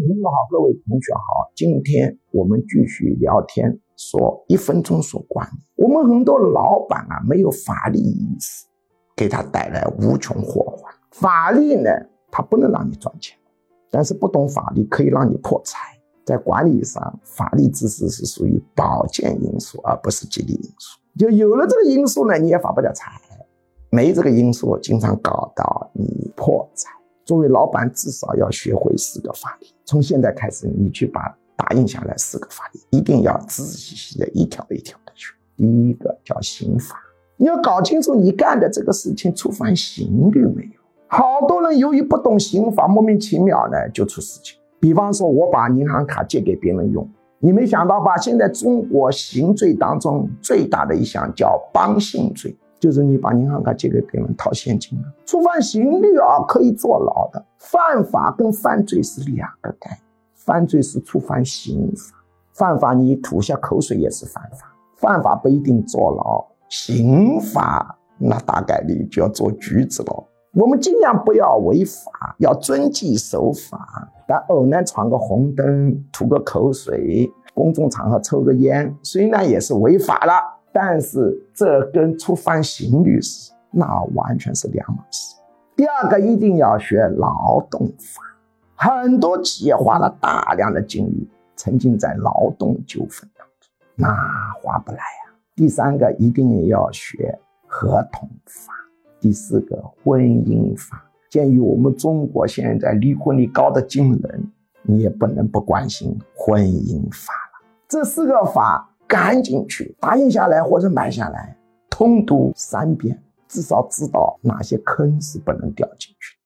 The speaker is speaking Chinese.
位朋友好，各位同学好，今天我们继续聊天，说一分钟说管理。我们很多老板啊，没有法律意识，给他带来无穷祸患。法律呢，它不能让你赚钱，但是不懂法律可以让你破财。在管理上，法律知识是属于保健因素，而不是激励因素。就有了这个因素呢，你也发不了财；没这个因素，经常搞到你破财。作为老板，至少要学会四个法律。从现在开始，你去把打印下来四个法律，一定要仔仔细细的一条一条的学。第一个叫刑法，你要搞清楚你干的这个事情触犯刑律没有。好多人由于不懂刑法，莫名其妙呢就出事情。比方说，我把银行卡借给别人用，你没想到吧？现在中国刑罪当中最大的一项叫帮信罪。就是你把银行卡借给别人套现金了，触犯刑律啊，可以坐牢的。犯法跟犯罪是两个概念，犯罪是触犯刑法，犯法你吐下口水也是犯法，犯法不一定坐牢，刑法那大概率就要坐局子了。我们尽量不要违法，要遵纪守法。但偶然闯个红灯，吐个口水，公众场合抽个烟，虽然也是违法了。但是这跟触犯刑律是那完全是两码事。第二个一定要学劳动法，很多企业花了大量的精力沉浸在劳动纠纷当中，那划不来呀。第三个一定要学合同法，第四个婚姻法。鉴于我们中国现在离婚率高的惊人，你也不能不关心婚姻法了。这四个法。赶紧去打印下来或者买下来，通读三遍，至少知道哪些坑是不能掉进去。